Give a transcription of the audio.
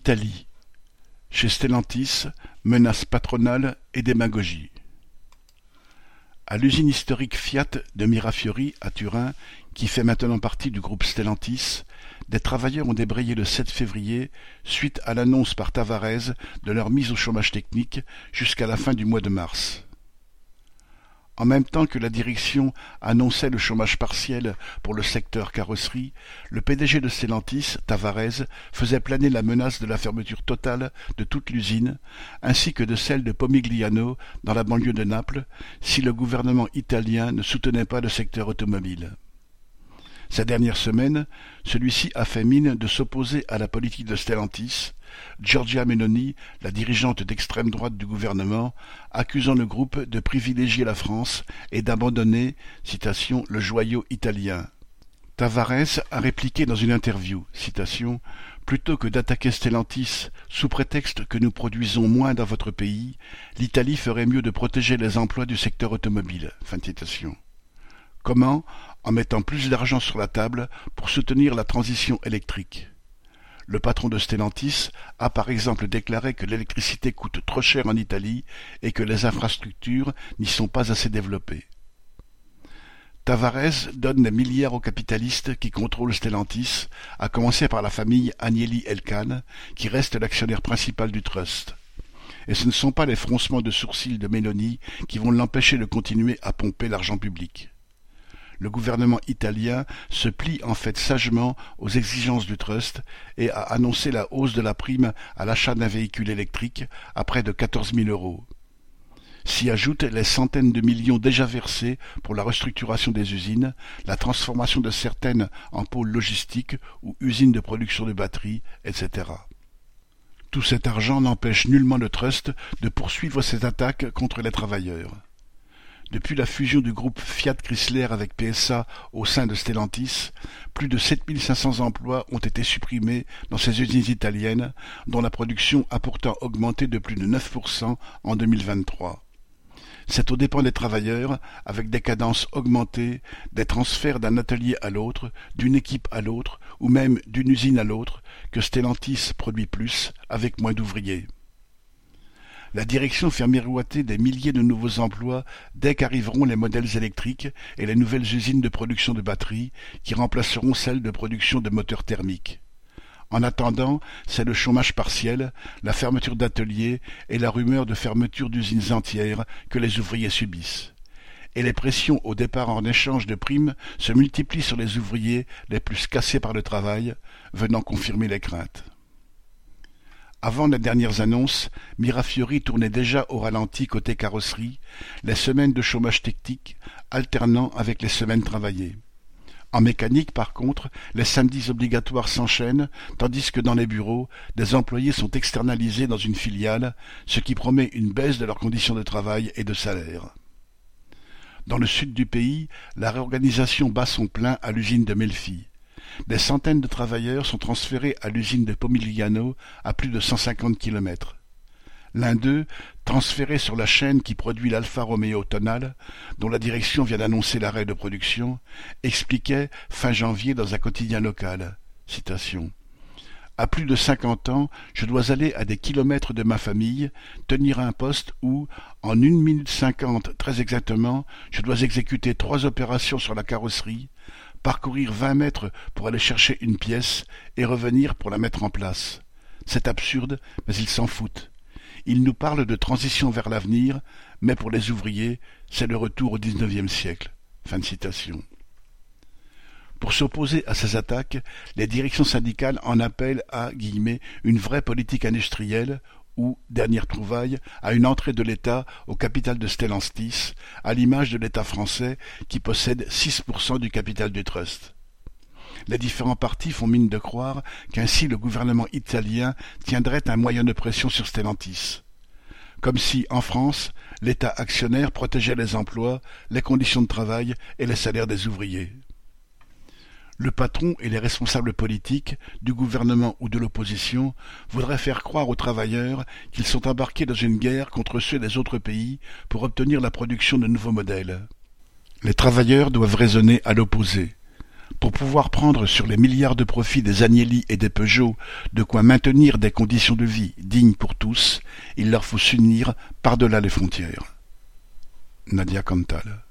Italie. Chez Stellantis, menace patronale et démagogie. À l'usine historique Fiat de Mirafiori à Turin, qui fait maintenant partie du groupe Stellantis, des travailleurs ont débrayé le 7 février suite à l'annonce par Tavares de leur mise au chômage technique jusqu'à la fin du mois de mars. En même temps que la direction annonçait le chômage partiel pour le secteur carrosserie, le PDG de Stellantis, Tavares, faisait planer la menace de la fermeture totale de toute l'usine, ainsi que de celle de Pomigliano dans la banlieue de Naples, si le gouvernement italien ne soutenait pas le secteur automobile. Ces dernières semaines, celui-ci a fait mine de s'opposer à la politique de Stellantis, Giorgia Meloni, la dirigeante d'extrême droite du gouvernement, accusant le groupe de privilégier la France et d'abandonner, citation, le joyau italien. Tavares a répliqué dans une interview, citation, Plutôt que d'attaquer Stellantis sous prétexte que nous produisons moins dans votre pays, l'Italie ferait mieux de protéger les emplois du secteur automobile. Comment? En mettant plus d'argent sur la table pour soutenir la transition électrique. Le patron de Stellantis a par exemple déclaré que l'électricité coûte trop cher en Italie et que les infrastructures n'y sont pas assez développées. Tavares donne des milliards aux capitalistes qui contrôlent Stellantis, à commencer par la famille Agnelli Elkann, qui reste l'actionnaire principal du trust. Et ce ne sont pas les froncements de sourcils de Mélanie qui vont l'empêcher de continuer à pomper l'argent public le gouvernement italien se plie en fait sagement aux exigences du trust et a annoncé la hausse de la prime à l'achat d'un véhicule électrique à près de quatorze mille euros. S'y ajoutent les centaines de millions déjà versés pour la restructuration des usines, la transformation de certaines en pôles logistiques ou usines de production de batteries, etc. Tout cet argent n'empêche nullement le trust de poursuivre ses attaques contre les travailleurs. Depuis la fusion du groupe Fiat Chrysler avec PSA au sein de Stellantis, plus de 7500 emplois ont été supprimés dans ces usines italiennes, dont la production a pourtant augmenté de plus de 9% en 2023. C'est aux dépens des travailleurs, avec des cadences augmentées, des transferts d'un atelier à l'autre, d'une équipe à l'autre, ou même d'une usine à l'autre, que Stellantis produit plus, avec moins d'ouvriers. La direction fait miroiter des milliers de nouveaux emplois dès qu'arriveront les modèles électriques et les nouvelles usines de production de batteries qui remplaceront celles de production de moteurs thermiques. En attendant, c'est le chômage partiel, la fermeture d'ateliers et la rumeur de fermeture d'usines entières que les ouvriers subissent. Et les pressions au départ en échange de primes se multiplient sur les ouvriers les plus cassés par le travail, venant confirmer les craintes. Avant les dernières annonces, Mirafiori tournait déjà au ralenti côté carrosserie, les semaines de chômage technique alternant avec les semaines travaillées. En mécanique, par contre, les samedis obligatoires s'enchaînent, tandis que dans les bureaux, des employés sont externalisés dans une filiale, ce qui promet une baisse de leurs conditions de travail et de salaire. Dans le sud du pays, la réorganisation bat son plein à l'usine de Melfi. Des centaines de travailleurs sont transférés à l'usine de Pomigliano à plus de cent cinquante kilomètres. L'un d'eux, transféré sur la chaîne qui produit l'Alfa Romeo Tonal, dont la direction vient d'annoncer l'arrêt de production, expliquait fin janvier dans un quotidien local. Citation. À plus de cinquante ans, je dois aller à des kilomètres de ma famille, tenir un poste où, en une minute cinquante très exactement, je dois exécuter trois opérations sur la carrosserie, parcourir vingt mètres pour aller chercher une pièce et revenir pour la mettre en place. C'est absurde, mais ils s'en foutent. Ils nous parlent de transition vers l'avenir, mais pour les ouvriers, c'est le retour au XIXe siècle. Pour s'opposer à ces attaques, les directions syndicales en appellent à une vraie politique industrielle ou, dernière trouvaille, à une entrée de l'État au capital de Stellantis, à l'image de l'État français qui possède 6% du capital du trust. Les différents partis font mine de croire qu'ainsi le gouvernement italien tiendrait un moyen de pression sur Stellantis. Comme si, en France, l'État actionnaire protégeait les emplois, les conditions de travail et les salaires des ouvriers le patron et les responsables politiques, du gouvernement ou de l'opposition, voudraient faire croire aux travailleurs qu'ils sont embarqués dans une guerre contre ceux des autres pays pour obtenir la production de nouveaux modèles. Les travailleurs doivent raisonner à l'opposé. Pour pouvoir prendre sur les milliards de profits des Agnelli et des Peugeot de quoi maintenir des conditions de vie dignes pour tous, il leur faut s'unir par-delà les frontières. Nadia Cantal